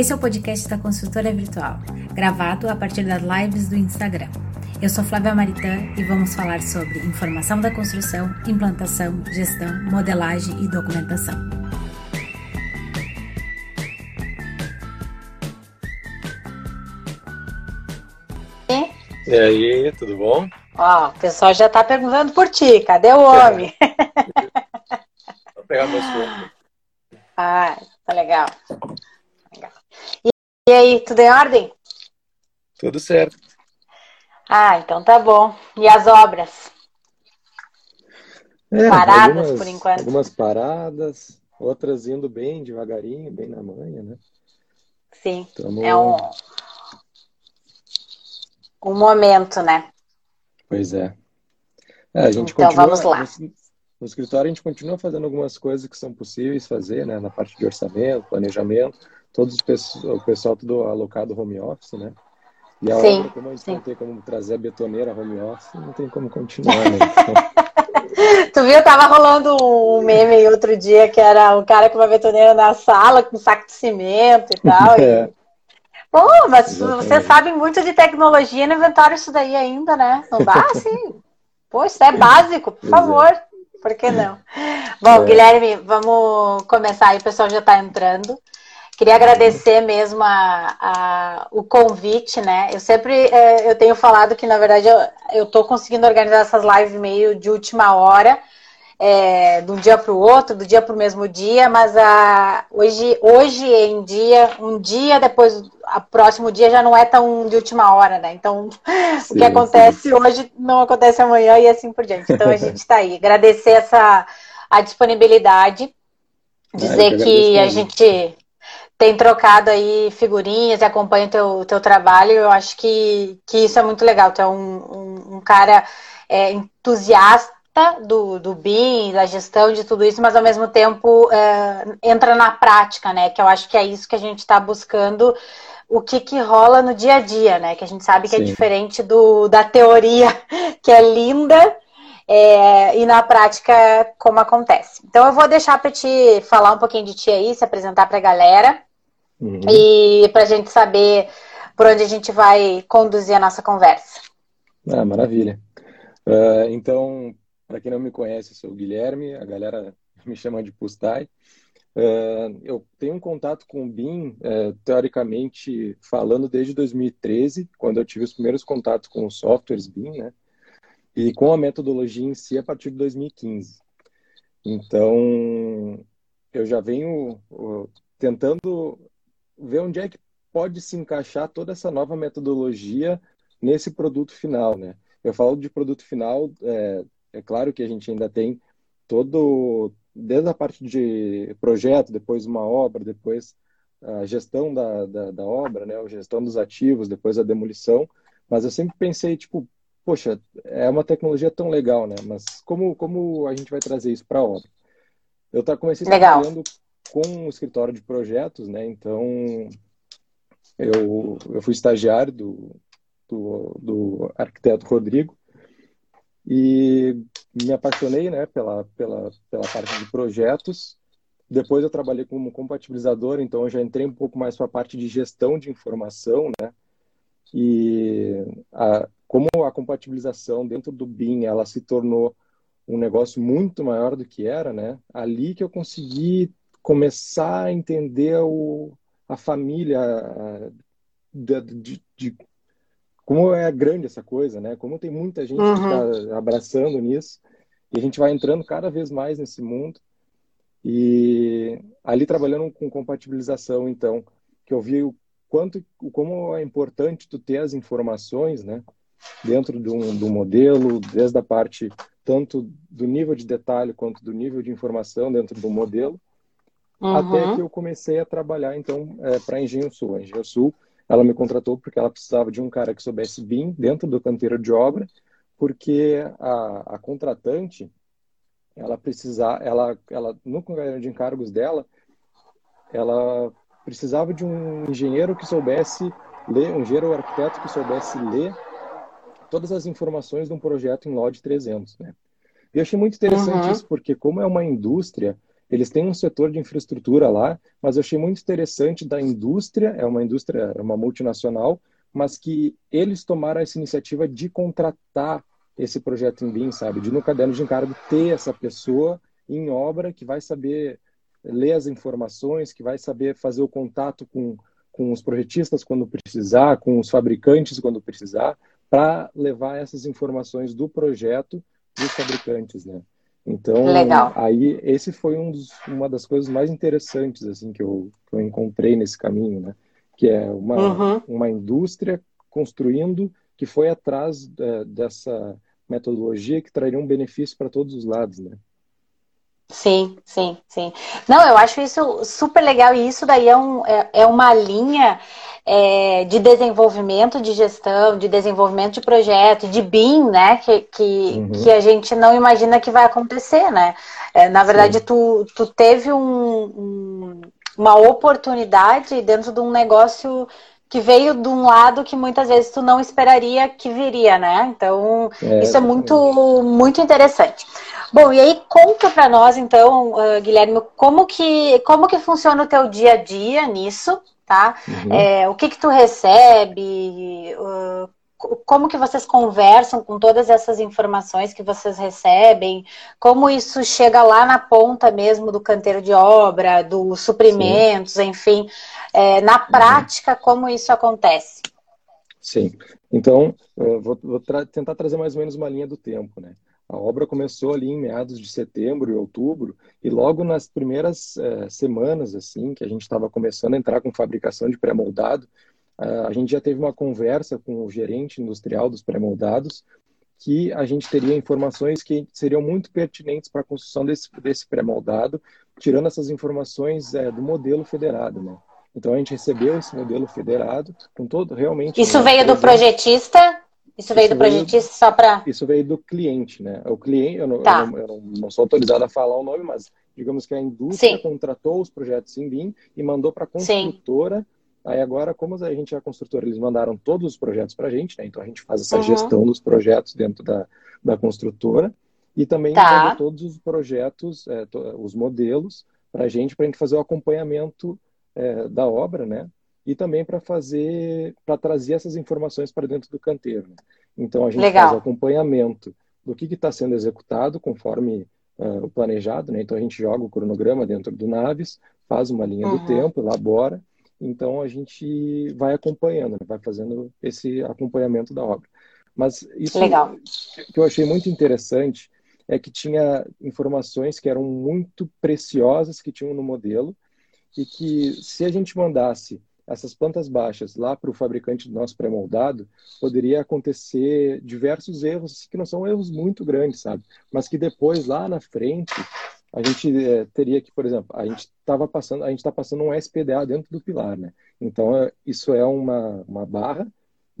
Esse é o podcast da Consultora Virtual, gravado a partir das lives do Instagram. Eu sou Flávia Maritã e vamos falar sobre informação da construção, implantação, gestão, modelagem e documentação. E aí, tudo bom? Ó, o pessoal já está perguntando por ti, cadê o homem? Vou pegar meu. Ah, tá legal. E, aí, tudo em ordem? Tudo certo. Ah, então tá bom. E as obras? É, Paradas algumas- por enquanto. Algumas paradas, outras indo bem devagarinho, bem na manha, né? Sim, Tamo- é um, um momento, né? Pois é. É, a gente Então, continua, vamos lá. No, no escritório a gente continua fazendo algumas coisas que são possíveis fazer, né? Na parte de orçamento, planejamento, todos os pesso- o pessoal tudo alocado home office, né? E a Sim, obra, como a gente sim. não tem como trazer a betoneira home office, não tem como continuar, né? Então, Tu viu, tava rolando um meme outro dia que era um cara com uma betoneira na sala, com um saco de cimento e tal. e- É. Pô, mas Exatamente. vocês sabem muito de tecnologia, não inventaram isso daí ainda, né? Não dá, sim. Pô, isso é básico, por favor. Por que não? Bom, É. Guilherme, vamos começar aí, o pessoal já está entrando. Queria agradecer mesmo a, a- o convite, né? Eu sempre eh, eu tenho falado que, na verdade, eu estou conseguindo organizar essas lives meio de última hora, eh, de um dia para o outro, do dia para o mesmo dia, mas a, hoje, hoje em dia, um dia depois, o próximo dia já não é tão de última hora, né? Então, o Sim, que acontece hoje não acontece amanhã e assim por diante. Então, a gente está aí. Agradecer essa a disponibilidade, Ah, dizer que que a gente tem trocado aí figurinhas e acompanha o teu, teu trabalho. Eu acho que, que isso é muito legal. Tu é um, um, um cara é, entusiasta do, do BIM, da gestão de tudo isso, mas ao mesmo tempo é, entra na prática, né? Que eu acho que é isso que a gente está buscando. O que, que rola no dia a dia, né? Que a gente sabe que é Sim. diferente do, da teoria, que é linda, é, e na prática como acontece. Então eu vou deixar para te falar um pouquinho de ti aí, se apresentar para a galera Uhum. e para a gente saber por onde a gente vai conduzir a nossa conversa. Ah, maravilha. Ah, então, para quem não me conhece, eu sou o Guilherme, a galera me chama de Pustai. Ah, eu tenho um contato com o BIM, eh, teoricamente falando, desde 2013, quando eu tive os primeiros contatos com os softwares BIM, né? E com a metodologia em si a partir de 2015. Então, eu já venho tentando ver onde é que pode se encaixar toda essa nova metodologia nesse produto final, né? Eu falo de produto final, é, é claro que a gente ainda tem todo, desde a parte de projeto, depois uma obra, depois a gestão da, da, da obra, né? A gestão dos ativos, depois a demolição, mas eu sempre pensei, tipo, poxa, é uma tecnologia tão legal, né? Mas como, como a gente vai trazer isso para a obra? Eu tá, comecei Legal. trabalhando com um escritório de projetos, né? Então, eu, eu fui estagiário do, do, do arquiteto Rodrigo e me apaixonei, né, pela, pela, pela parte de projetos. Depois eu trabalhei como compatibilizador, então eu já entrei um pouco mais para a parte de gestão de informação, né? E a, como a compatibilização dentro do BIM, ela se tornou um negócio muito maior do que era, né? Ali que eu consegui começar a entender o, a família a, de, de, de como é grande essa coisa, né? Como tem muita gente Uhum. que está abraçando nisso e a gente vai entrando cada vez mais nesse mundo e ali trabalhando com compatibilização, então, que eu vi o quanto, o como é importante tu ter as informações, né? Dentro de um, do modelo, desde a parte tanto do nível de detalhe quanto do nível de informação dentro do modelo, até Uhum. que eu comecei a trabalhar então para a Engenho Sul. A Engenho Sul, ela me contratou porque ela precisava de um cara que soubesse BIM dentro do canteiro de obra, porque a, a contratante, ela precisava, ela, ela no congrado de encargos dela, ela precisava de um engenheiro que soubesse ler, um engenheiro ou arquiteto que soubesse ler todas as informações de um projeto em LOD 300, né? E eu achei muito interessante Uhum. isso, porque como é uma indústria, Eles têm um setor de infraestrutura lá, mas eu achei muito interessante da indústria, é uma indústria, é uma multinacional, mas que eles tomaram essa iniciativa de contratar esse projeto em BIM, sabe? De no caderno de encargo ter essa pessoa em obra que vai saber ler as informações, que vai saber fazer o contato com, com os projetistas quando precisar, com os fabricantes quando precisar, para levar essas informações do projeto para os fabricantes, né? Então, Legal. aí esse foi um dos, uma das coisas mais interessantes assim que eu, que eu encontrei nesse caminho, né? Que é uma, uhum. uma indústria construindo que foi atrás é, dessa metodologia que traria um benefício para todos os lados, né? Sim, sim, sim. Não, eu acho isso super legal e isso daí é, um, é, é uma linha é, de desenvolvimento de gestão, de desenvolvimento de projeto, de BIM, né? Que, que, uhum. que a gente não imagina que vai acontecer, né? É, na verdade, tu, tu teve um, um, uma oportunidade dentro de um negócio que veio de um lado que muitas vezes tu não esperaria que viria, né? Então, é, isso é muito, muito interessante. Bom, e aí conta para nós então, uh, Guilherme, como que como que funciona o teu dia a dia nisso, tá? Uhum. É, o que que tu recebe? Uh, como que vocês conversam com todas essas informações que vocês recebem? Como isso chega lá na ponta mesmo do canteiro de obra, dos suprimentos, Sim. enfim, é, na uhum. prática, como isso acontece? Sim. Então, vou, vou tra tentar trazer mais ou menos uma linha do tempo, né? A obra começou ali em meados de setembro e outubro, e logo nas primeiras eh, semanas, assim, que a gente estava começando a entrar com fabricação de pré-moldado, a gente já teve uma conversa com o gerente industrial dos pré-moldados, que a gente teria informações que seriam muito pertinentes para a construção desse, desse pré-moldado, tirando essas informações eh, do modelo federado, né? Então a gente recebeu esse modelo federado com todo realmente. Isso veio do projetista? Isso veio isso do projetista só para. Isso veio do cliente, né? O cliente, eu não, tá. eu, não, eu não, não, sou autorizado a falar o nome, mas digamos que a indústria Sim. contratou os projetos em BIM e mandou para a construtora. Sim. Aí agora, como a gente é a construtora, eles mandaram todos os projetos para a gente, né? Então a gente faz essa uhum. gestão dos projetos dentro da, da construtora e também tá. todos os projetos, é, os modelos para a gente, para a gente fazer o acompanhamento é, da obra, né? e também para fazer, para trazer essas informações para dentro do canteiro. Né? Então a gente Legal. faz acompanhamento do que está sendo executado conforme uh, o planejado, né? Então a gente joga o cronograma dentro do Naves, faz uma linha uhum. do tempo, elabora, então a gente vai acompanhando, né? vai fazendo esse acompanhamento da obra. Mas isso Legal. que eu achei muito interessante é que tinha informações que eram muito preciosas que tinham no modelo e que se a gente mandasse essas plantas baixas lá para o fabricante do nosso pré-moldado, poderia acontecer diversos erros, que não são erros muito grandes, sabe? Mas que depois, lá na frente, a gente é, teria que, por exemplo, a gente estava passando, a gente está passando um SPDA dentro do pilar, né? Então, é, isso é uma, uma barra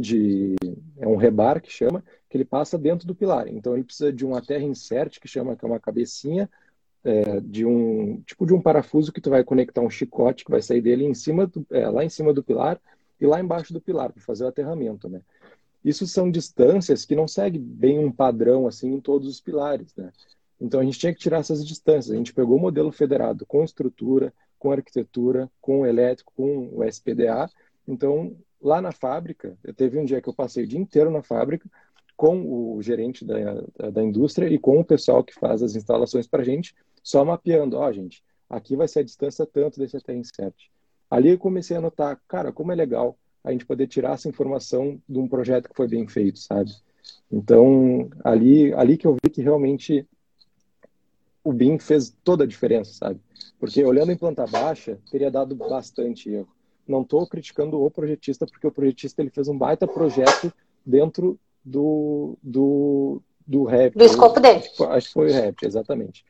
de é um rebar que chama que ele passa dentro do pilar. Então ele precisa de uma terra insert que chama que é uma cabecinha é, de um tipo de um parafuso que tu vai conectar um chicote que vai sair dele em cima do, é, lá em cima do pilar e lá embaixo do pilar para fazer o aterramento, né? Isso são distâncias que não seguem bem um padrão assim em todos os pilares, né? Então a gente tinha que tirar essas distâncias. A gente pegou o modelo federado com estrutura, com arquitetura, com elétrico, com o SPDA. Então lá na fábrica, eu teve um dia que eu passei o dia inteiro na fábrica com o gerente da, da indústria e com o pessoal que faz as instalações para a gente, só mapeando, ó, oh, gente, aqui vai ser a distância tanto desse até insert. Ali eu comecei a notar, cara, como é legal a gente poder tirar essa informação de um projeto que foi bem feito, sabe? Então, ali, ali que eu vi que realmente o BIM fez toda a diferença, sabe? Porque olhando em planta baixa, teria dado bastante erro. Não estou criticando o projetista, porque o projetista ele fez um baita projeto dentro do, do, do rap. Do escopo dele. Acho que foi o rap, exatamente.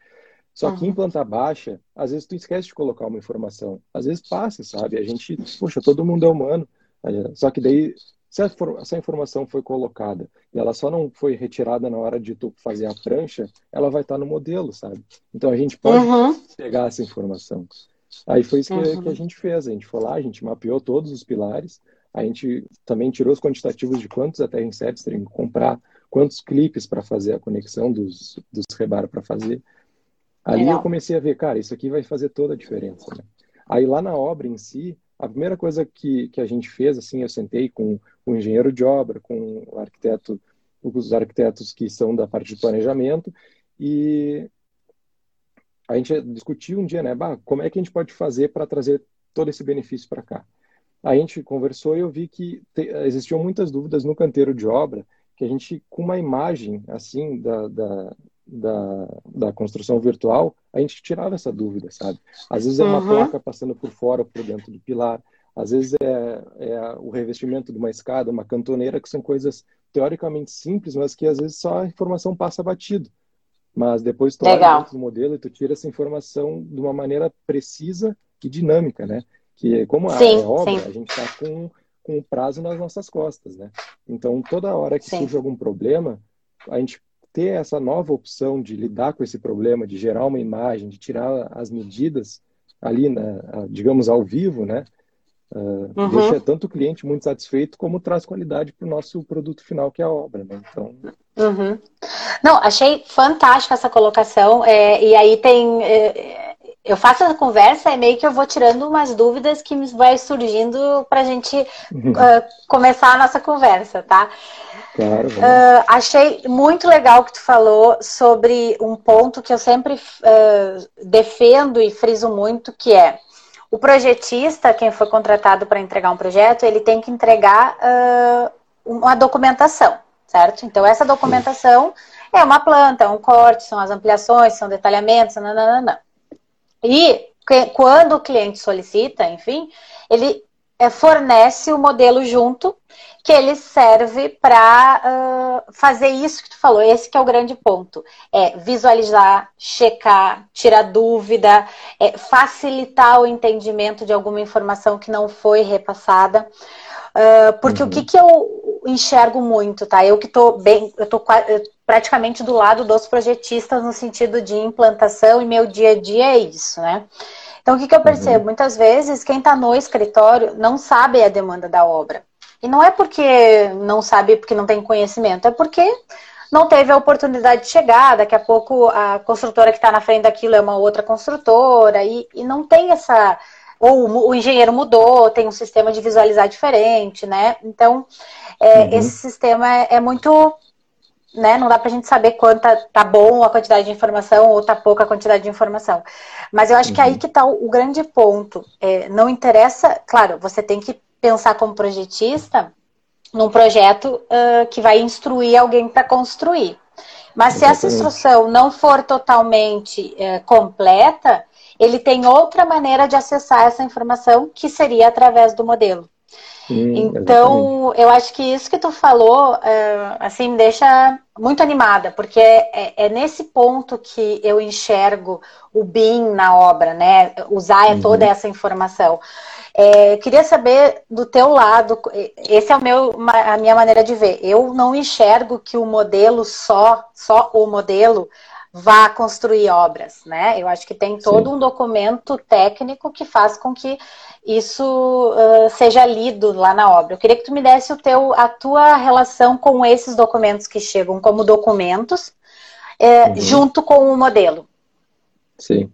Só uhum. que em planta baixa, às vezes tu esquece de colocar uma informação. Às vezes passa, sabe? A gente, poxa, todo mundo é humano. Só que daí, se essa informação foi colocada e ela só não foi retirada na hora de tu fazer a prancha, ela vai estar no modelo, sabe? Então a gente pode uhum. pegar essa informação. Aí foi isso que, uhum. que, a gente fez. A gente foi lá, a gente mapeou todos os pilares, a gente também tirou os quantitativos de quantos até insets teriam que comprar, quantos clipes para fazer a conexão dos, dos rebar para fazer. Ali Legal. eu comecei a ver, cara, isso aqui vai fazer toda a diferença. Né? Aí lá na obra em si, a primeira coisa que, que a gente fez, assim, eu sentei com o engenheiro de obra, com o arquiteto, os arquitetos que são da parte de planejamento, e a gente discutiu um dia, né, bah, como é que a gente pode fazer para trazer todo esse benefício para cá. A gente conversou e eu vi que te, existiam muitas dúvidas no canteiro de obra, que a gente, com uma imagem, assim, da, da da, da construção virtual, a gente tirava essa dúvida, sabe? Às vezes é uma uhum. placa passando por fora ou por dentro do pilar, às vezes é, é, o revestimento de uma escada, uma cantoneira, que são coisas teoricamente simples, mas que às vezes só a informação passa batido. Mas depois tu Legal. olha dentro do modelo e tu tira essa informação de uma maneira precisa e dinâmica, né? Que como sim, é obra, sim. a gente está com, com o prazo nas nossas costas, né? Então, toda hora que sim. surge algum problema, a gente ter essa nova opção de lidar com esse problema, de gerar uma imagem, de tirar as medidas ali, né, digamos, ao vivo, né? Uh, uhum. Deixa tanto o cliente muito satisfeito, como traz qualidade para o nosso produto final, que é a obra, né? Então... Uhum. Não, achei fantástica essa colocação. É, e aí tem. É, eu faço a conversa e meio que eu vou tirando umas dúvidas que vai surgindo para a gente uh, começar a nossa conversa, tá? Claro. Uh, achei muito legal que tu falou sobre um ponto que eu sempre uh, defendo e friso muito, que é o projetista, quem foi contratado para entregar um projeto, ele tem que entregar uma documentação, certo? Então, essa documentação é uma planta, é um corte, são as ampliações, são detalhamentos, nananana. E quando o cliente solicita, enfim, ele é, fornece o modelo junto que ele serve para uh, fazer isso que tu falou. Esse que é o grande ponto. É visualizar, checar, tirar dúvida, é facilitar o entendimento de alguma informação que não foi repassada. Uh, porque uhum. o que, que eu enxergo muito, tá? Eu que estou bem, eu tô praticamente do lado dos projetistas no sentido de implantação e meu dia a dia é isso, né? Então, o que, que eu percebo? Uhum. Muitas vezes, quem está no escritório não sabe a demanda da obra. E não é porque não sabe, porque não tem conhecimento, é porque não teve a oportunidade de chegar. Daqui a pouco a construtora que está na frente daquilo é uma outra construtora e, e não tem essa. Ou o engenheiro mudou, tem um sistema de visualizar diferente, né? Então, é, uhum. esse sistema é, é muito né? Não dá para a gente saber quanta tá bom a quantidade de informação ou tá pouca a quantidade de informação. Mas eu acho uhum. que aí que está o, o, grande ponto. É, não interessa, claro, você tem que pensar como projetista num projeto uh, que vai instruir alguém para construir. Mas se essa instrução não for totalmente uh, completa, ele tem outra maneira de acessar essa informação que seria através do modelo. Sim, então, exatamente. eu acho que isso que tu falou, uh, assim, me deixa muito animada, porque é, é, nesse ponto que eu enxergo o BIM na obra, né? Usar uhum. toda essa informação. É, queria saber do teu lado, esse é o meu, a minha maneira de ver. Eu não enxergo que o modelo só, só o modelo vá construir obras, né? Eu acho que tem todo Sim. um documento técnico que faz com que isso uh, seja lido lá na obra. Eu queria que tu me desse o teu, a tua relação com esses documentos que chegam como documentos, é, uhum. junto com o modelo. Sim.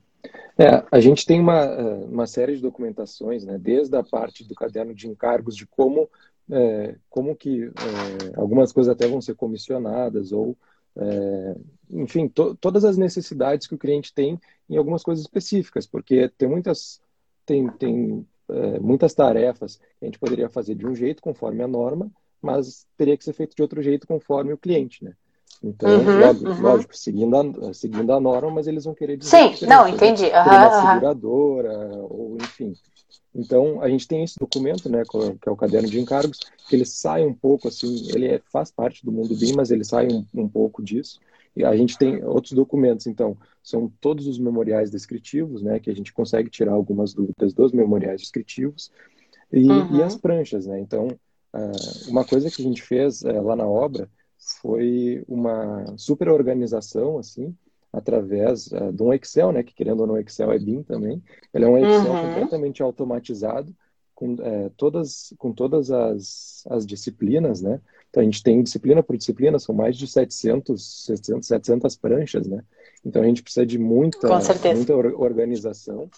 É, a gente tem uma, uma série de documentações, né, desde a parte do caderno de encargos, de como, é, como que é, algumas coisas até vão ser comissionadas, ou, é, enfim, to, todas as necessidades que o cliente tem em algumas coisas específicas, porque tem muitas, tem, tem é, muitas tarefas que a gente poderia fazer de um jeito, conforme a norma, mas teria que ser feito de outro jeito, conforme o cliente, né? Então, uhum, lógico, uhum. lógico, seguindo, a, seguindo a norma, mas eles vão querer dizer. Sim, não, entendi. Uhum, uma seguradora, ou enfim. Então, a gente tem esse documento, né, que é o caderno de encargos, que ele sai um pouco, assim, ele é, faz parte do mundo BIM, mas ele sai um, um pouco disso. E a gente tem outros documentos, então, são todos os memoriais descritivos, né, que a gente consegue tirar algumas dúvidas dos memoriais descritivos, e, uhum. e as pranchas, né. Então, uh, uma coisa que a gente fez uh, lá na obra foi uma super organização, assim, através uh, de um Excel, né, que querendo ou não, Excel é BIM também. Ele é um Excel uhum. completamente automatizado, com, é, todas, com todas as, as disciplinas, né? Então, a gente tem disciplina por disciplina, são mais de 700, 700, 700 pranchas, né? Então a gente precisa de muita, muita organização.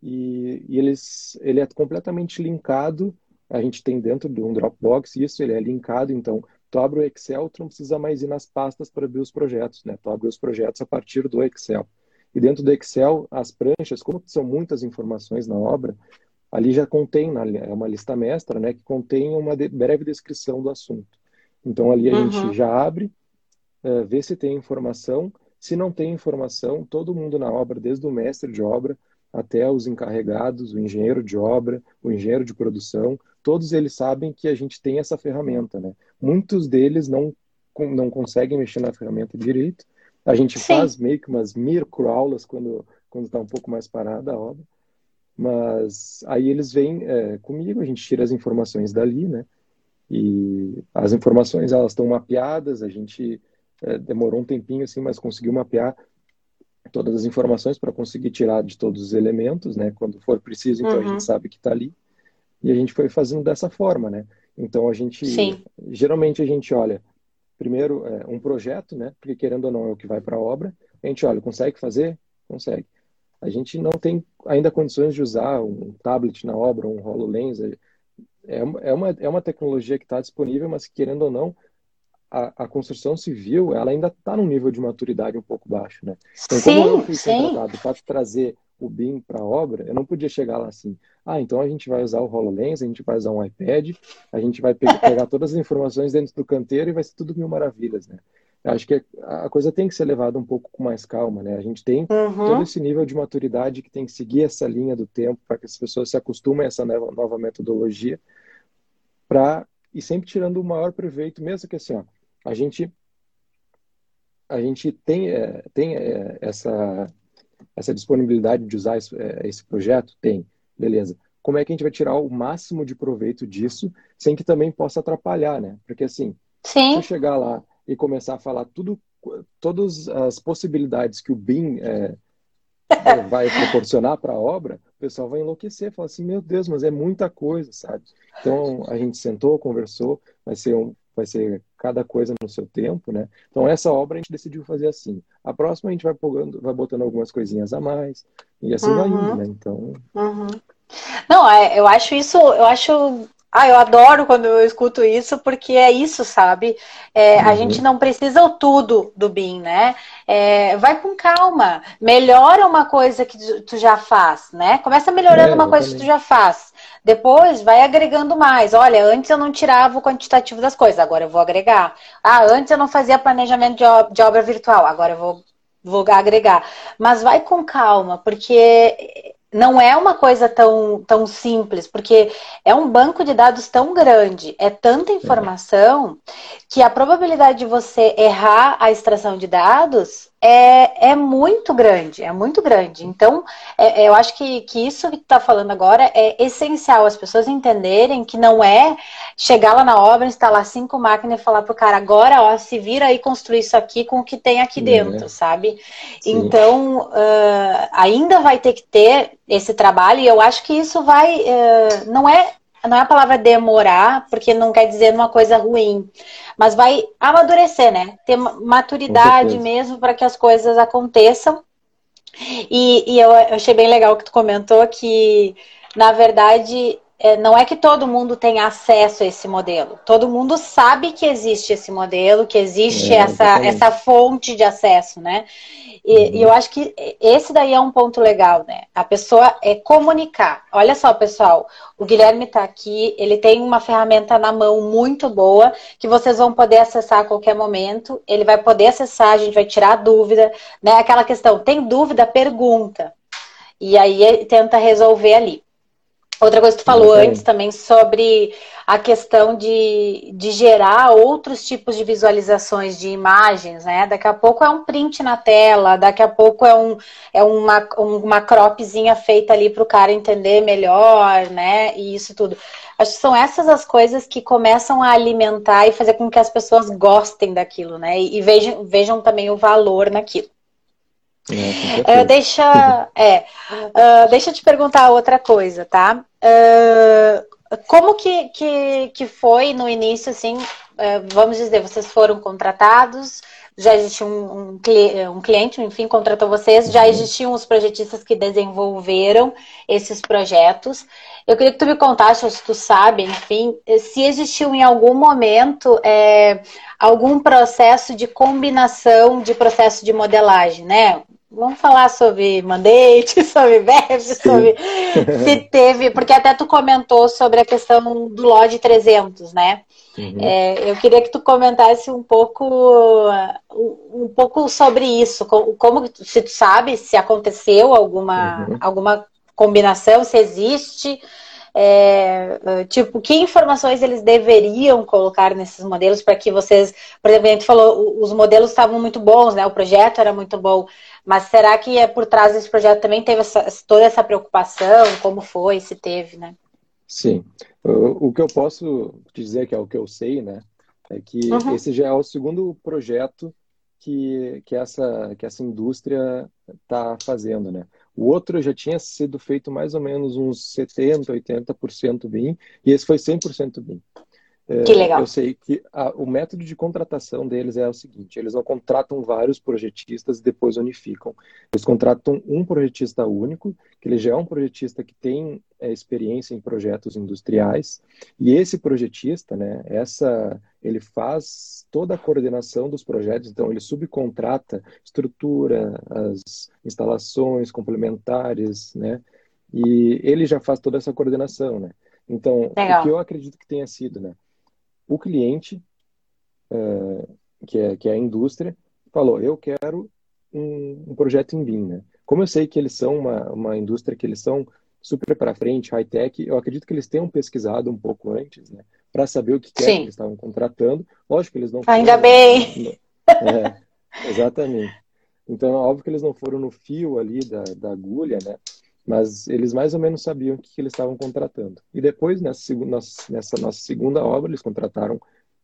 E, e eles, ele é completamente linkado. A gente tem dentro de um Dropbox isso, ele é linkado. Então, tu abre o Excel, tu não precisa mais ir nas pastas para abrir os projetos, né? Tu abre os projetos a partir do Excel. E dentro do Excel, as pranchas, como são muitas informações na obra, ali já contém, é uma lista mestra, né, que contém uma breve descrição do assunto. Então ali a uhum. gente já abre, uh, vê se tem informação. Se não tem informação, todo mundo na obra, desde o mestre de obra até os encarregados, o engenheiro de obra, o engenheiro de produção, todos eles sabem que a gente tem essa ferramenta, né? Muitos deles não não conseguem mexer na ferramenta direito. A gente Sim. faz meio que umas microaulas quando quando está um pouco mais parada a obra. Mas aí eles vêm é, comigo, a gente tira as informações dali, né? E as informações elas estão mapeadas, a gente é, demorou um tempinho assim, mas conseguiu mapear todas as informações para conseguir tirar de todos os elementos, né? Quando for preciso, então uhum. a gente uhum. sabe que está ali. E a gente foi fazendo dessa forma, né? Então a gente, Sim. geralmente a gente olha primeiro é, um projeto, né? Porque querendo ou não é o que vai para a obra. A gente olha, consegue fazer? Consegue. A gente não tem ainda condições de usar um tablet na obra, um HoloLens. É, é, é, uma, é uma tecnologia que está disponível, mas querendo ou não, a, a construção civil ela ainda está num nível de maturidade um pouco baixo, né? Então, sim, como eu fui contratado para trazer o BIM para a obra, eu não podia chegar lá assim, ah, então a gente vai usar o HoloLens, a gente vai usar um iPad, a gente vai pegar, pegar todas as informações dentro do canteiro e vai ser tudo mil maravilhas, né? Acho que a coisa tem que ser levada um pouco com mais calma, né? A gente tem uhum. todo esse nível de maturidade que tem que seguir essa linha do tempo para que as pessoas se acostumem a essa nova, nova metodologia para e sempre tirando o maior proveito, mesmo que assim, ó, a gente a gente tem é, tem é, essa essa disponibilidade de usar esse, é, esse projeto tem, beleza? Como é que a gente vai tirar o máximo de proveito disso sem que também possa atrapalhar, né? Porque assim, Sim. se eu chegar lá e começar a falar tudo todas as possibilidades que o BIM é, vai proporcionar para a obra, o pessoal vai enlouquecer, falar assim, meu Deus, mas é muita coisa, sabe? Então a gente sentou, conversou, vai ser um, vai ser cada coisa no seu tempo, né? Então essa obra a gente decidiu fazer assim. A próxima a gente vai pogando, vai botando algumas coisinhas a mais e assim uhum. vai indo, uhum. né? Então. Uhum. Não, é, eu acho isso, eu acho ah, eu adoro quando eu escuto isso, porque é isso, sabe? É, uhum. A gente não precisa o tudo do BIM, né? É, vai com calma. Melhora uma coisa que tu já faz, né? Começa melhorando é, uma coisa que tu já faz. Depois vai agregando mais. Olha, antes eu não tirava o quantitativo das coisas, agora eu vou agregar. Ah, antes eu não fazia planejamento de, ob de obra virtual, agora eu vou, vou agregar. Mas vai com calma, porque não é uma coisa tão, tão simples, porque é um banco de dados tão grande, é tanta informação, que a probabilidade de você errar a extração de dados é, é muito grande, é muito grande. Então, é, é eu acho que, que isso que tu está falando agora é essencial, as pessoas entenderem que não é chegar lá na obra, instalar cinco máquinas e falar pro cara, agora, ó, se vira aí construir isso aqui com o que tem aqui dentro, é. sabe? Sim. Então, uh, ainda vai ter que ter esse trabalho, e eu acho que isso vai, uh, não é não é a palavra demorar, porque não quer dizer uma coisa ruim, mas vai amadurecer, né? Ter maturidade mesmo para que as coisas aconteçam. E, e eu, eu achei bem legal que tu comentou que, na verdade, é, não é que todo mundo tem acesso a esse modelo. Todo mundo sabe que existe esse modelo, que existe é, essa, essa fonte de acesso, né? E, uhum. e, eu acho que esse daí é um ponto legal, né? A pessoa é comunicar. Olha só, pessoal, o Guilherme está aqui, ele tem uma ferramenta na mão muito boa que vocês vão poder acessar a qualquer momento. Ele vai poder acessar, a gente vai tirar a dúvida, né? Aquela questão, tem dúvida? Pergunta. E aí tenta resolver ali. Outra coisa que tu falou antes também sobre a questão de, de gerar outros tipos de visualizações de imagens, né? Daqui a pouco é um print na tela, daqui a pouco é, um, é uma, uma cropzinha feita ali para o cara entender melhor, né? E isso tudo. Acho que são essas as coisas que começam a alimentar e fazer com que as pessoas gostem daquilo, né? E, e vejam, vejam também o valor naquilo. É, uh, deixa, é, uh, deixa eu te perguntar outra coisa, tá? Uh, como que, que, que foi no início, assim, vamos dizer, vocês foram contratados, já existia um, um, um, cliente, enfim, contratou vocês, já uhum. existiam os projetistas que desenvolveram esses projetos. Eu queria que tu me contasse, se tu sabe, enfim, se existiu em algum momento é, algum processo de combinação de processo de modelagem, né? Vamos falar sobre mandate, sobre BEP, sobre se teve, porque até tu comentou sobre a questão do LOD 300, né? Uhum. É, eu queria que tu comentasse um pouco, um pouco sobre isso, como, se tu sabe se aconteceu alguma, uhum. alguma combinação, se existe, é, tipo, que informações eles deveriam colocar nesses modelos para que vocês, por exemplo, a gente falou, os modelos estavam muito bons, né? O projeto era muito bom, mas será que é por trás desse projeto também teve essa, toda essa preocupação? Como foi, se teve, né? Sim. O, o que eu posso dizer, que é o que eu sei, né? É que uhum. esse já é o segundo projeto que, que, essa, que essa indústria está fazendo, né? O outro já tinha sido feito mais ou menos uns 70%, 80% BIM, e esse foi 100% BIM. É, que legal. Eu sei que a, o método de contratação deles é o seguinte: eles não contratam vários projetistas e depois unificam. Eles contratam um projetista único, que ele já é um projetista que tem é, experiência em projetos industriais, e esse projetista, né, essa, ele faz toda a coordenação dos projetos, então ele subcontrata estrutura, as instalações complementares, né, e ele já faz toda essa coordenação, né. Então, Legal. o que eu acredito que tenha sido, né? O cliente, é, que, é, que é a indústria, falou: eu quero um, um projeto em BIM. Né? Como eu sei que eles são uma, uma indústria que eles são super para frente, high-tech, eu acredito que eles tenham pesquisado um pouco antes, né? Para saber o que, que, é que eles estavam contratando. Lógico que eles não Ainda foram, bem! é, exatamente. Então, óbvio que eles não foram no fio ali da, da agulha, né? Mas eles mais ou menos sabiam o que, que eles estavam contratando. E depois, nessa, nessa nossa segunda obra, eles contrataram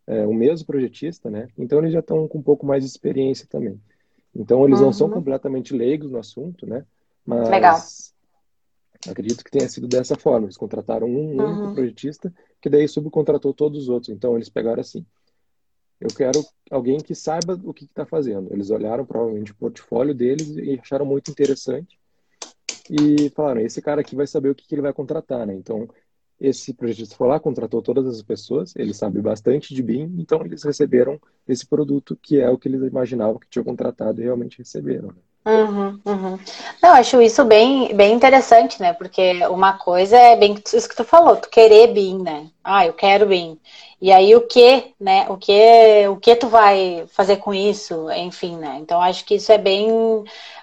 é, o mesmo projetista, né? Então eles já estão com um pouco mais de experiência também. Então eles uhum. não são uhum. completamente leigos no assunto, né? Mas Legal. acredito que tenha sido dessa forma. Eles contrataram um uhum. único projetista, que daí subcontratou todos os outros. Então eles pegaram assim. Eu quero alguém que saiba o que está fazendo. Eles olharam provavelmente o portfólio deles e acharam muito interessante e falaram, esse cara aqui vai saber o que, que ele vai contratar, né? Então, esse projetista foi lá, contratou todas as pessoas, ele sabe bastante de BIM, então eles receberam esse produto que é o que eles imaginavam que tinham contratado e realmente receberam. Né? Uhum, uhum. Não, acho isso bem, bem interessante, né? Porque uma coisa é bem isso que tu falou, tu querer BIM, né? Ah, eu quero BIM. E aí o que, né? O que, o que tu vai fazer com isso, enfim, né? Então acho que isso é bem,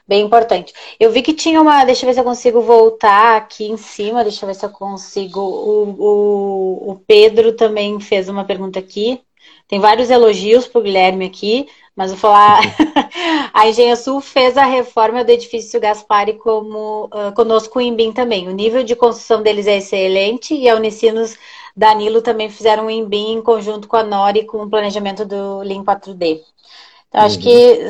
bem importante. Eu vi que tinha uma, deixa eu ver se eu consigo voltar aqui em cima, deixa eu ver se eu consigo. O, o, o Pedro também fez uma pergunta aqui. Tem vários elogios para o Guilherme aqui. Mas vou falar, a Engenho Sul fez a reforma do edifício Gaspari como uh, conosco em BIM também. O nível de construção deles é excelente e a Unicinos Danilo também fizeram um IMBIM em conjunto com a Nori com o planejamento do Lean 4D. Então, acho uhum. que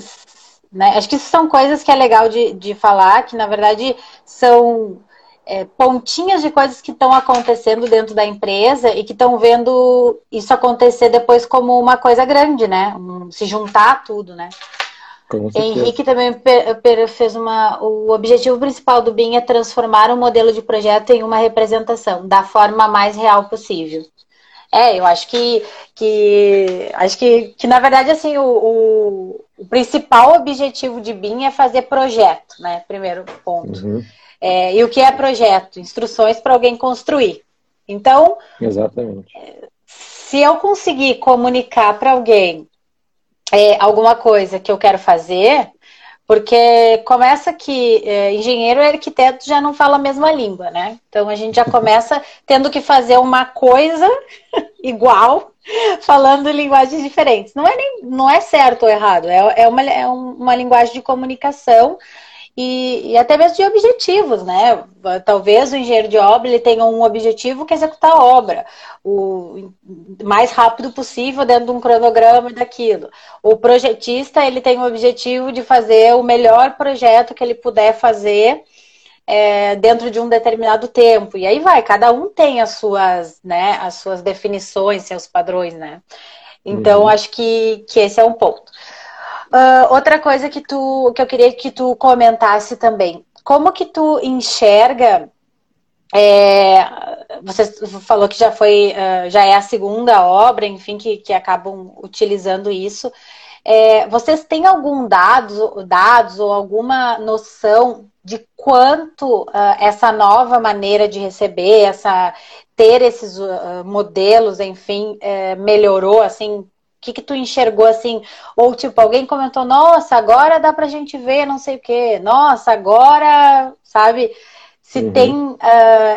né, acho que isso são coisas que é legal de, de falar, que na verdade são é, pontinhas de coisas que estão acontecendo dentro da empresa e que estão vendo isso acontecer depois como uma coisa grande, né? Um, se juntar tudo, né? Henrique também fez uma. O objetivo principal do BIM é transformar um modelo de projeto em uma representação da forma mais real possível. É, eu acho que, que acho que, que na verdade assim o, o, o principal objetivo de BIM é fazer projeto, né? Primeiro ponto. Uhum. É, e o que é projeto? Instruções para alguém construir. Então, Exatamente. se eu conseguir comunicar para alguém é, alguma coisa que eu quero fazer, porque começa que é, engenheiro e arquiteto já não falam a mesma língua, né? Então a gente já começa tendo que fazer uma coisa igual, falando linguagens diferentes. Não é, nem, não é certo ou errado, é, é, uma, é uma linguagem de comunicação e, e, até mesmo de objetivos, né? Talvez o engenheiro de obra ele tenha um objetivo que é executar a obra o mais rápido possível dentro de um cronograma daquilo. O projetista ele tem o objetivo de fazer o melhor projeto que ele puder fazer é, dentro de um determinado tempo. E aí vai, cada um tem as suas, né, as suas definições, seus padrões, né? Então, uhum. acho que, que esse é um ponto. Uh, outra coisa que tu que eu queria que tu comentasse também. Como que tu enxerga é, você falou que já foi, uh, já é a segunda obra, enfim, que, que acabam utilizando isso. É, vocês têm algum dado, dados ou alguma noção de quanto uh, essa nova maneira de receber, essa ter esses uh, modelos, enfim, é, melhorou, assim, que, que tu enxergou assim? Ou tipo, alguém comentou, nossa, agora dá pra gente ver não sei o quê, nossa, agora, sabe? se uhum. tem uh,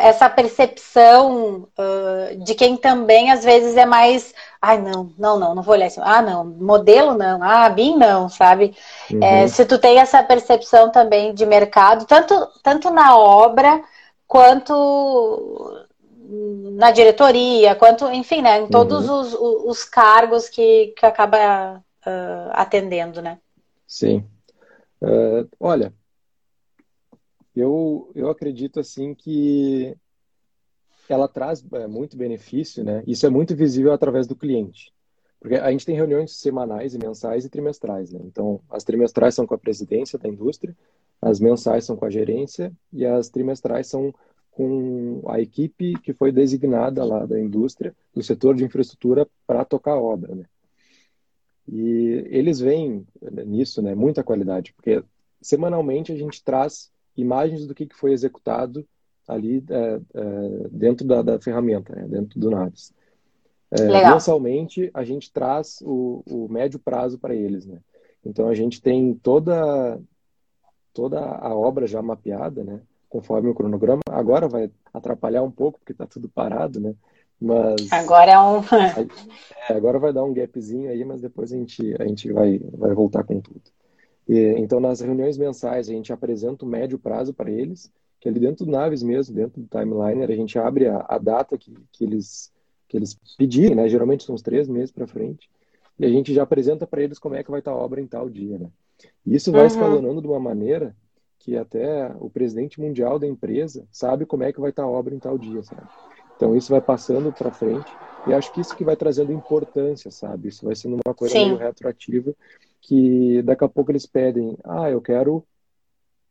essa percepção uh, de quem também às vezes é mais, ai não, não, não, não vou olhar assim, ah não, modelo não, ah BIM não, sabe? É, uhum. É, se tu tem essa percepção também de mercado, tanto, tanto na obra quanto na diretoria, quanto, enfim, né, em todos uhum. os, os, cargos que, que acaba uh, atendendo, né? Sim. olha, eu, eu acredito assim que ela traz é, muito benefício, né? Isso é muito visível através do cliente. Porque a gente tem reuniões semanais e mensais e trimestrais, né? Então, as trimestrais são com a presidência da indústria, as mensais são com a gerência e as trimestrais são com a equipe que foi designada lá da indústria, do setor de infraestrutura, para tocar a obra, né? E eles veem nisso, né, muita qualidade, porque semanalmente a gente traz imagens do que, foi executado ali é, é, dentro da, da ferramenta, né, dentro do Naves. É, mensalmente, a gente traz o, o médio prazo para eles. Né? Então, a gente tem toda, toda a obra já mapeada, né? Conforme o cronograma. Agora vai atrapalhar um pouco, porque está tudo parado, né? Mas agora é um. é, agora vai dar um gapzinho aí, mas depois a gente, a gente vai, vai voltar com tudo. E, então, nas reuniões mensais, a gente apresenta o médio prazo para eles, que ali dentro do Naves mesmo, dentro do timeliner, a gente abre a, a data que, que, eles, que eles pedirem, né? Geralmente são uns três meses para frente. E a gente já apresenta para eles como é que vai estar a obra em tal dia, né? E isso vai uhum. escalonando de uma maneira que até o presidente mundial da empresa sabe como é que vai estar a obra em tal dia, sabe? Então isso vai passando para frente e acho que isso que vai trazendo importância, sabe? Isso vai sendo uma coisa Sim. meio retroativa que daqui a pouco eles pedem, ah, eu quero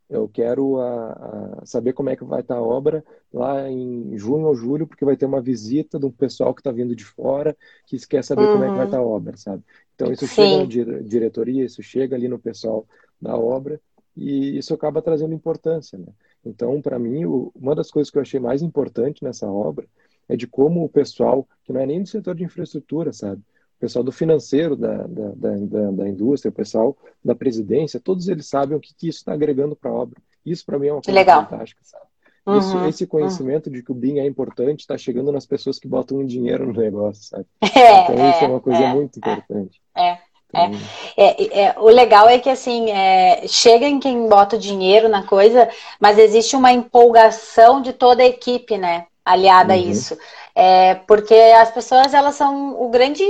eu quero a, a saber como é que vai estar a obra lá em junho ou julho, porque vai ter uma visita de um pessoal que está vindo de fora, que quer saber uhum. como é que vai estar a obra, sabe? Então isso Sim. chega na diretoria, isso chega ali no pessoal da obra e isso acaba trazendo importância, né? Então, para mim, uma das coisas que eu achei mais importante nessa obra é de como o pessoal, que não é nem do setor de infraestrutura, sabe? pessoal do financeiro da, da, da, da, indústria, o pessoal da presidência, todos eles sabem o que, que isso está agregando para a obra. Isso para mim é uma coisa Legal. fantástica, sabe? Uhum, isso, esse conhecimento uhum. de que o BIM é importante está chegando nas pessoas que botam dinheiro no negócio, sabe? É, então isso é, é uma coisa é, muito é, importante. É. É, é, é, o legal é que assim é, chega em quem bota dinheiro na coisa, mas existe uma empolgação de toda a equipe, né? Aliada uhum. a isso. É, porque as pessoas, elas são o grande,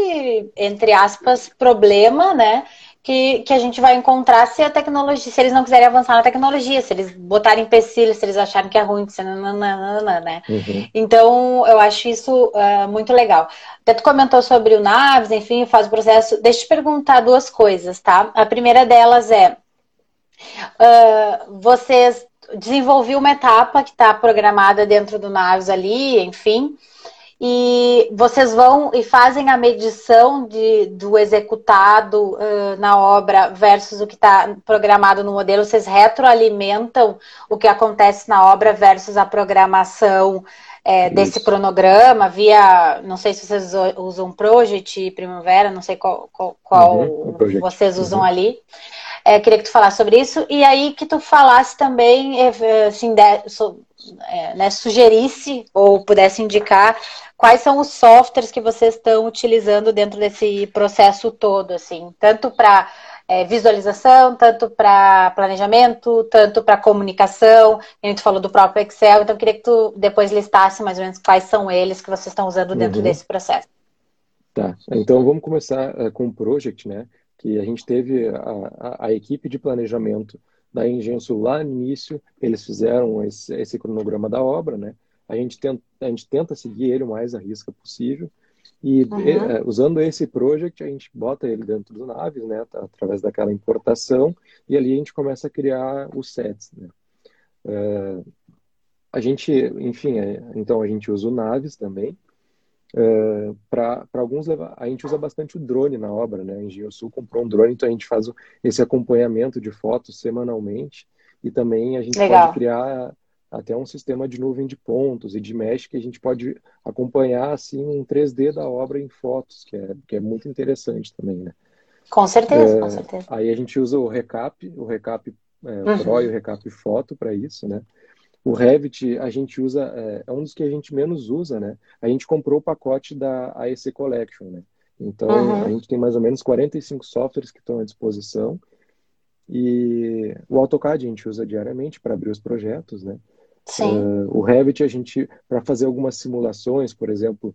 entre aspas, problema, né? Que, que a gente vai encontrar se a tecnologia, se eles não quiserem avançar na tecnologia, se eles botarem empecilhos, se eles acharem que é ruim, se nananana, né? Uhum. Então, eu acho isso uh, muito legal. Até tu comentou sobre o Naves, enfim, faz o processo. Deixa eu te perguntar duas coisas, tá? A primeira delas é, uh, vocês desenvolviam uma etapa que está programada dentro do Naves ali, enfim, e vocês vão e fazem a medição de, do executado uh, na obra versus o que está programado no modelo, vocês retroalimentam o que acontece na obra versus a programação é, desse cronograma via, não sei se vocês usam Project, Primavera, não sei qual, qual, qual uhum, vocês usam uhum. ali. É, queria que tu falasse sobre isso. E aí que tu falasse também, eh, assim, de, so, é, né, sugerisse ou pudesse indicar quais são os softwares que vocês estão utilizando dentro desse processo todo, assim, tanto para é, visualização, tanto para planejamento, tanto para comunicação. A gente falou do próprio Excel, então eu queria que tu depois listasse mais ou menos quais são eles que vocês estão usando dentro uhum. desse processo. Tá, então vamos começar uh, com o Project, né? Que a gente teve a, a, a equipe de planejamento da Engenho lá no início, eles fizeram esse, esse, cronograma da obra, né? A gente, tenta, a gente tenta seguir ele o mais à risca possível. E uhum. é, usando esse project, a gente bota ele dentro do Naves, né, tá, através daquela importação, e ali a gente começa a criar os sets. Né. É, a gente, enfim, então a gente usa o Naves também. É, para alguns, a gente usa bastante o drone na obra, né? A Engenho Sul comprou um drone, então a gente faz esse acompanhamento de fotos semanalmente e também a gente Legal. pode criar até um sistema de nuvem de pontos e de mesh que a gente pode acompanhar assim um 3D da obra em fotos, que é, que é muito interessante também, né? Com certeza, é, com certeza. Aí a gente usa o Recap, o Recap é, uhum. Pro e o Recap Foto para isso, né? O Revit a gente usa, é, é, um dos que a gente menos usa, né? A gente comprou o pacote da AEC Collection, né? Então uhum. a gente tem mais ou menos 45 softwares que estão à disposição e o AutoCAD a gente usa diariamente para abrir os projetos, né? Uh, o Revit a gente, para fazer algumas simulações, por exemplo,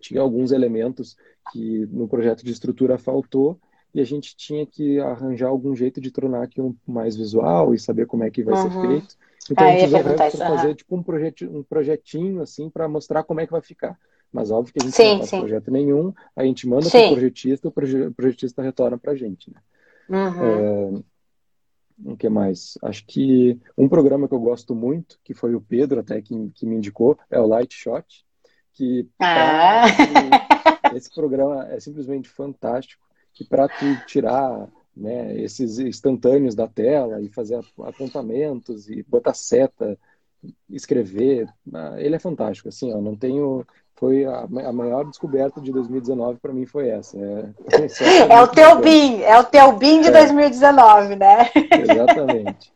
tinha alguns elementos que no projeto de estrutura faltou e a gente tinha que arranjar algum jeito de tornar aquilo mais visual e saber como é que vai uhum. ser feito. Então ah, a gente Revit para fazer tipo um, projet, um projetinho assim para mostrar como é que vai ficar. Mas óbvio que a gente sim, não faz sim. projeto nenhum, a gente manda para o projetista, o projetista retorna para a gente. Né? Uhum. É, o que mais? Acho que um programa que eu gosto muito, que foi o Pedro até que, que me indicou, é o Light Shot, que ah. esse, esse programa é simplesmente fantástico, que para tu tirar né, esses instantâneos da tela e fazer apontamentos e botar seta, escrever, ah, ele é fantástico, assim, ó, não tenho foi a, a maior descoberta de 2019 para mim foi essa. É, é, é o teu BIM, é o teu BIM de é, 2019, né? Exatamente.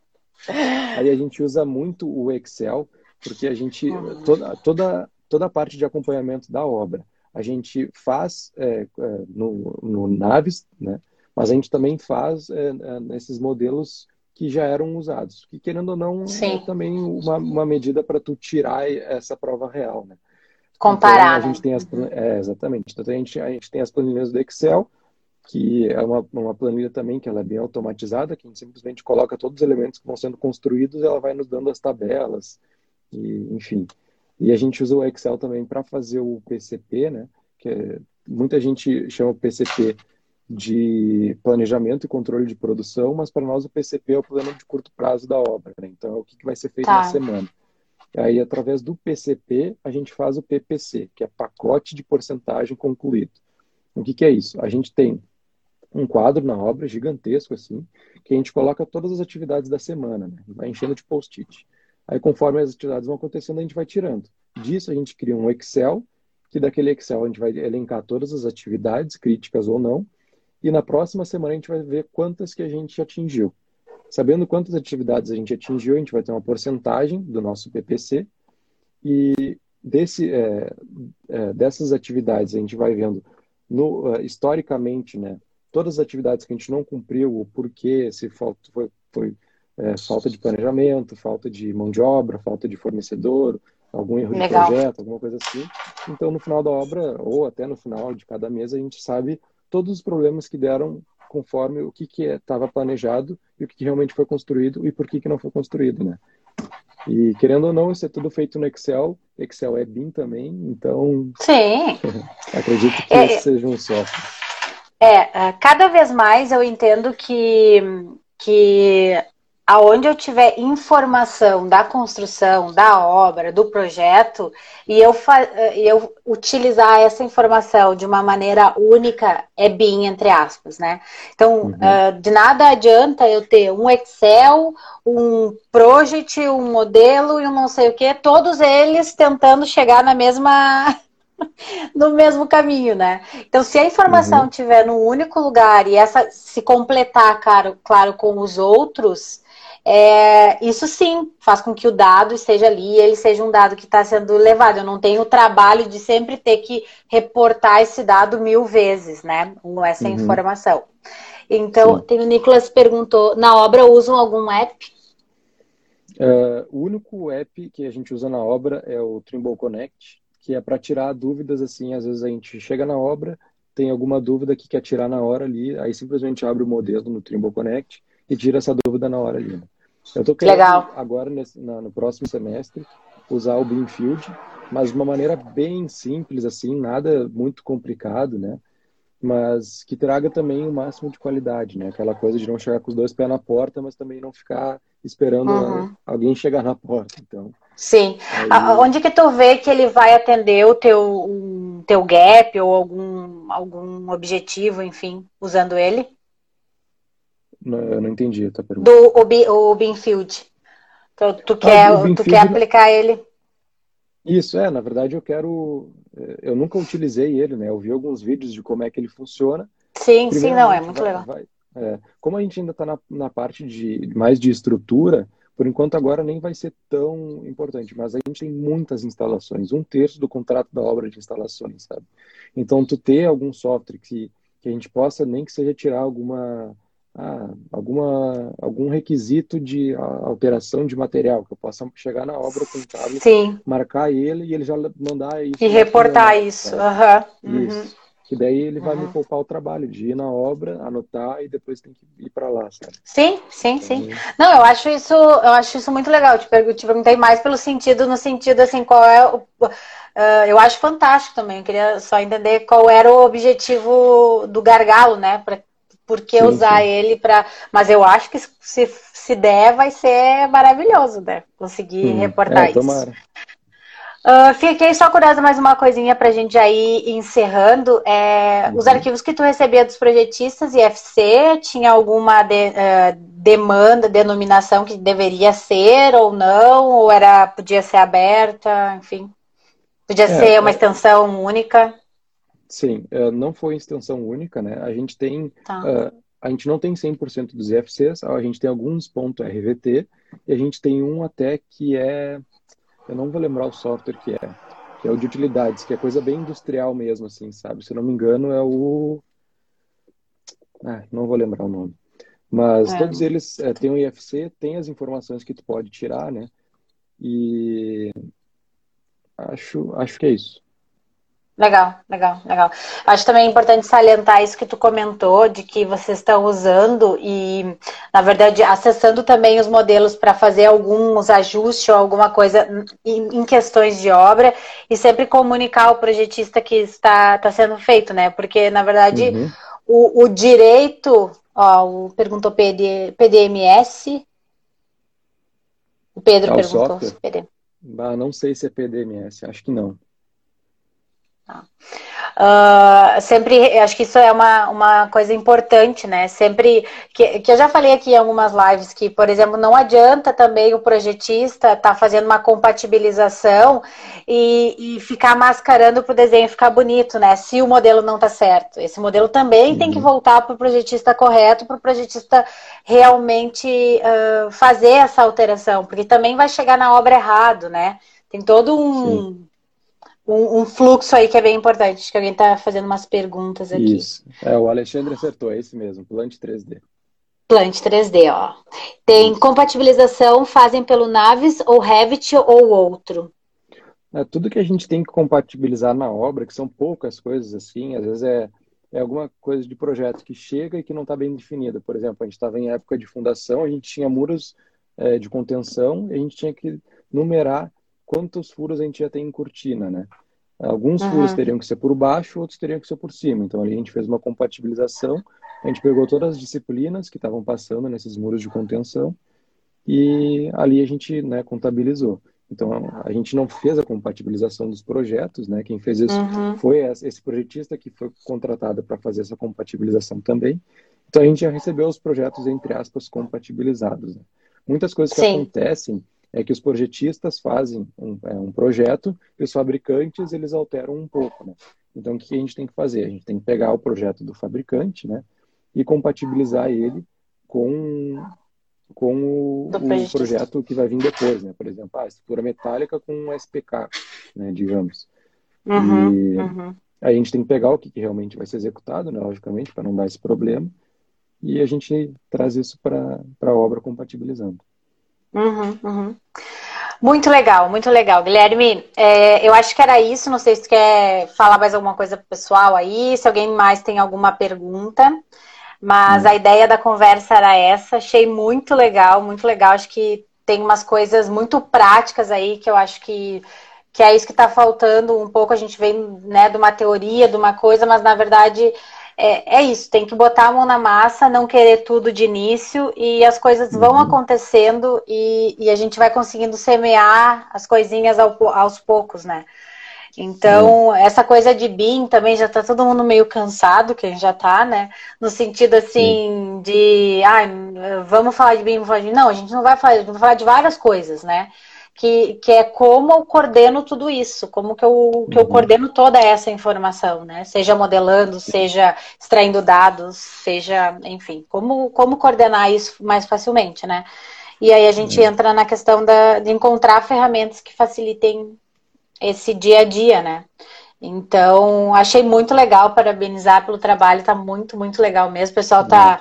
Aí a gente usa muito o Excel, porque a gente, uhum. toda, toda, toda a parte de acompanhamento da obra, a gente faz é, é no, no Naves, né? Mas a gente também faz é, é, nesses modelos que já eram usados, que querendo ou não, Sim. é também uma, uma medida para tu tirar essa prova real, né? Comparar. Então, a gente tem as, é, exatamente. Então, a gente, a gente tem as planilhas do Excel, que é uma, uma planilha também que ela é bem automatizada, que a gente simplesmente coloca todos os elementos que vão sendo construídos e ela vai nos dando as tabelas, e, enfim. E a gente usa o Excel também para fazer o PCP, né? Que é, muita gente chama o PCP de planejamento e controle de produção, mas para nós o PCP é o plano de curto prazo da obra. Né? Então, é o que, que vai ser feito tá. na semana. Aí, através do PCP, a gente faz o PPC, que é pacote de porcentagem concluído. O que, que é isso? A gente tem um quadro na obra gigantesco, assim, que a gente coloca todas as atividades da semana, né? vai enchendo de post-it. Aí, conforme as atividades vão acontecendo, a gente vai tirando. Disso, a gente cria um Excel, que daquele Excel a gente vai elencar todas as atividades, críticas ou não, e na próxima semana a gente vai ver quantas que a gente atingiu. Sabendo quantas atividades a gente atingiu, a gente vai ter uma porcentagem do nosso PPC e desse, é, é, dessas atividades a gente vai vendo no, uh, historicamente, né, todas as atividades que a gente não cumpriu, o porquê, se falta, foi, foi é, falta de planejamento, falta de mão de obra, falta de fornecedor, algum erro Legal. de projeto, alguma coisa assim. Então, no final da obra, ou até no final de cada mês, a gente sabe todos os problemas que deram conforme o que estava planejado e o que, que, realmente foi construído e por que, que não foi construído, né? E querendo ou não, isso é tudo feito no Excel. Excel é BIM também, então. Sim. acredito que é, esse seja um software. É, cada vez mais eu entendo que, que aonde eu tiver informação da construção, da obra, do projeto, e eu, eu utilizar essa informação de uma maneira única, é BIM, entre aspas, né? Então, uhum. uh, de nada adianta eu ter um Excel, um project, um modelo e um não sei o que, todos eles tentando chegar na mesma no mesmo caminho, né? Então, se a informação uhum. tiver num único lugar e essa se completar, claro, claro com os outros, é, isso sim faz com que o dado esteja ali e ele seja um dado que está sendo levado. Eu não tenho o trabalho de sempre ter que reportar esse dado mil vezes, né? Essa uhum. informação. Então, sim. tem o Nicolas perguntou: na obra usam algum app? Uh, o único app que a gente usa na obra é o Trimble Connect, que é para tirar dúvidas assim. Às vezes a gente chega na obra, tem alguma dúvida que quer tirar na hora ali, aí simplesmente abre o modelo no Trimble Connect e tira essa dúvida na hora ali. Né? Eu estou querendo Legal. agora, nesse, na, no próximo semestre, usar o Beamfield, mas de uma maneira bem simples, assim, nada muito complicado, né? Mas que traga também o máximo de qualidade, né? Aquela coisa de não chegar com os dois pés na porta, mas também não ficar esperando uhum. alguém chegar na porta, então. Sim. Aí... Onde que tu vê que ele vai atender o teu, teu gap ou algum, algum objetivo, enfim, usando ele? Não, eu não entendi a tua pergunta. Do o, o Binfield. Tu, tu, ah, quer, ah, tu quer aplicar ele? Isso, é, na verdade eu quero. Eh, eu nunca utilizei ele, né? Eu vi alguns vídeos de como é que ele funciona. Sim, sim, não, é muito vai, legal. Vai, é, como a gente ainda está na, na parte de mais de estrutura, por enquanto agora nem vai ser tão importante, mas a gente tem muitas instalações, um terço do contrato da obra de instalações, sabe? Então, tu ter algum software que, que a gente possa, nem que seja tirar alguma, ah, alguma, algum requisito de alteração de material, que eu possa chegar na obra com o Sim. marcar ele e ele já mandar isso. E reportar isso. Uhum. Isso. Que daí ele vai uhum. me poupar o trabalho de ir na obra, anotar e depois tem que ir para lá, sabe? Sim, sim, então, sim. Não, eu acho isso, eu acho isso muito legal. Te, te perguntei mais pelo sentido, no sentido assim, qual é o. Uh, eu acho fantástico também. Eu queria só entender qual era o objetivo do gargalo, né? Pra, por que sim, usar sim. ele para. Mas eu acho que se, se der, vai ser maravilhoso, né? Conseguir hum, reportar é, isso. Tomara. Uh, fiquei só curiosa mais uma coisinha para a gente já ir encerrando. É, uhum. Os arquivos que tu recebia dos projetistas IFC, tinha alguma de, uh, demanda, denominação que deveria ser ou não? Ou era, podia ser aberta, enfim? Podia é, ser uma é. extensão única? Sim, é, não foi extensão única, né? A gente tem... Tá. Uh, a gente não tem 100% dos IFCs, a gente tem alguns pontos .rvt e a gente tem um até que é eu não vou lembrar o software que é, que é o de utilidades, que é coisa bem industrial mesmo, assim, sabe? Se eu não me engano, é o. Ah, não vou lembrar o nome. Mas é. todos eles é, têm o IFC, tem as informações que tu pode tirar, né? E acho, acho que é isso. Legal, legal, legal. Acho também importante salientar isso que tu comentou, de que vocês estão usando e, na verdade, acessando também os modelos para fazer alguns ajustes ou alguma coisa em, questões de obra e sempre comunicar ao projetista que está, está sendo feito, né? Porque, na verdade, uhum. o, o, direito, ó, o, perguntou PD, PDMS. O Pedro ah, perguntou. O PD. Ah, não sei se é PDMS, acho que não. Uh, sempre, acho que isso é uma, uma coisa importante, né? Sempre que, que eu já falei aqui em algumas lives que, por exemplo, não adianta também o projetista estar tá fazendo uma compatibilização e, e ficar mascarando para o desenho ficar bonito, né? Se o modelo não está certo. Esse modelo também uhum. tem que uhum. voltar para o projetista correto, para o projetista realmente uh, fazer essa alteração, porque também vai chegar na obra errado, né? Tem todo um. Sim um, um, fluxo aí que é bem importante. Acho que alguém está fazendo umas perguntas aqui. Isso. É, o Alexandre acertou, é esse mesmo, Plant 3D. Plant 3D, ó. Tem Isso. compatibilização, fazem pelo Naves ou Revit ou outro? É, tudo que a gente tem que compatibilizar na obra, que são poucas coisas assim, às vezes é, é alguma coisa de projeto que chega e que não está bem definida. Por exemplo, a gente estava em época de fundação, a gente tinha muros é, de contenção e a gente tinha que numerar quantos furos a gente já tem em cortina, né? Alguns uhum. furos teriam que ser por baixo, outros teriam que ser por cima. Então, ali a gente fez uma compatibilização, a gente pegou todas as disciplinas que estavam passando nesses muros de contenção e ali a gente né, contabilizou. Então, a gente não fez a compatibilização dos projetos, né? Quem fez isso uhum. foi esse projetista que foi contratado para fazer essa compatibilização também. Então, a gente já recebeu os projetos, entre aspas, compatibilizados. Né? Muitas coisas que Sim. acontecem é que os projetistas fazem um, é, um projeto e os fabricantes eles alteram um pouco, né? Então, o que a gente tem que fazer? A gente tem que pegar o projeto do fabricante, né? E compatibilizar ele com, com o, o projeto que vai vir depois, né? Por exemplo, a estrutura metálica com um SPK, né? Digamos. Uhum, e uhum. a gente tem que pegar o que realmente vai ser executado, né? Logicamente, para não dar esse problema. E a gente traz isso para a obra compatibilizando. Uhum, uhum. Muito legal, muito legal. Guilherme, é, eu acho que era isso. Não sei se tu quer falar mais alguma coisa pro pessoal aí, se alguém mais tem alguma pergunta. Mas uhum. a ideia da conversa era essa. Achei muito legal, muito legal. Acho que tem umas coisas muito práticas aí que eu acho que que é isso que está faltando um pouco. A gente vem né, de uma teoria, de uma coisa, mas na verdade é, é, isso, tem que botar a mão na massa, não querer tudo de início e as coisas vão uhum. acontecendo e, e, a gente vai conseguindo semear as coisinhas ao, aos poucos, né? Então, uhum. essa coisa de BIM também já tá todo mundo meio cansado, quem já tá, né? No sentido assim uhum. de, ah, vamos falar de BIM, vamos falar de... Não, a gente não vai falar, a gente vai falar de várias coisas, né? Que, que é como eu coordeno tudo isso, como que eu, que eu uhum. coordeno toda essa informação, né? Seja modelando, seja extraindo dados, seja, enfim, como, como coordenar isso mais facilmente, né? E aí a gente entra na questão da, de encontrar ferramentas que facilitem esse dia a dia, né? Então, achei muito legal, parabenizar pelo trabalho, tá muito, muito legal mesmo. O pessoal tá,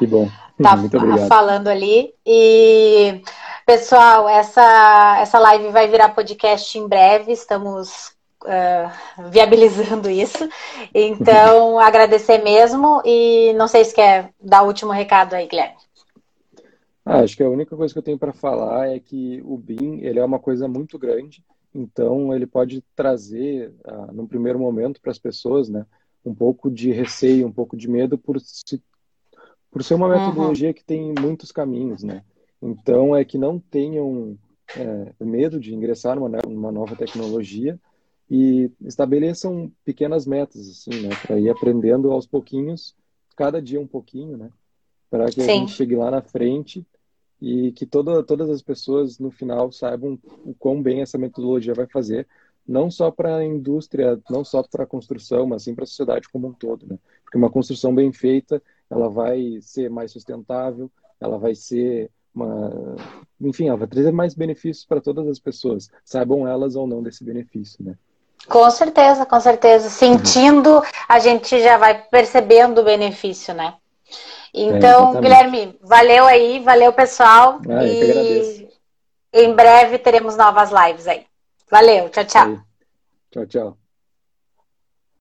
tá falando ali. E Pessoal, essa, essa live vai virar podcast em breve, estamos uh, viabilizando isso. Então, agradecer mesmo e não sei se quer dar o último recado aí, Guilherme. Ah, acho que a única coisa que eu tenho para falar é que o BIM ele é uma coisa muito grande, então ele pode trazer, ah, num primeiro momento, para as pessoas, né, um pouco de receio, um pouco de medo por, se, por ser uma uhum. metodologia uhum. que tem muitos caminhos, né? Então, é que não tenham é, medo de ingressar numa, numa nova tecnologia e estabeleçam pequenas metas, assim, né, para ir aprendendo aos pouquinhos, cada dia um pouquinho, né, para que Sim. a gente chegue lá na frente e que toda, todas as pessoas no final saibam o quão bem essa metodologia vai fazer, não só para a indústria, não só para a construção, mas sim para a sociedade como um todo, né? Porque uma construção bem feita, ela vai ser mais sustentável, ela vai ser uma, enfim, ela vai trazer mais benefícios para todas as pessoas, saibam elas ou não desse benefício, né? Com certeza, com certeza. Sentindo, a gente já vai percebendo o benefício, né? Então, é, Guilherme, valeu aí, valeu pessoal. Ah, e em breve teremos novas lives aí. Valeu, tchau, tchau. Tchau, tchau.